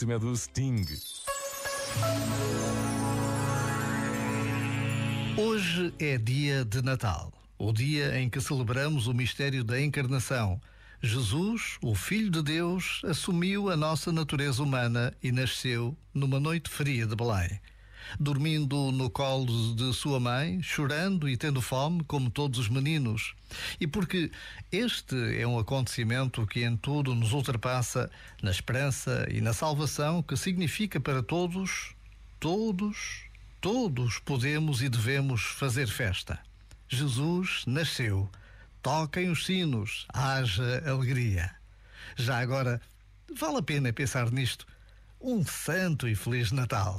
próxima é do Sting. Hoje é dia de Natal, o dia em que celebramos o mistério da encarnação. Jesus, o Filho de Deus, assumiu a nossa natureza humana e nasceu numa noite fria de Belém. Dormindo no colo de sua mãe, chorando e tendo fome, como todos os meninos. E porque este é um acontecimento que em tudo nos ultrapassa, na esperança e na salvação, que significa para todos, todos, todos podemos e devemos fazer festa. Jesus nasceu Toquem os sinos, haja alegria. Já agora, vale a pena pensar nisto. Um santo e feliz Natal.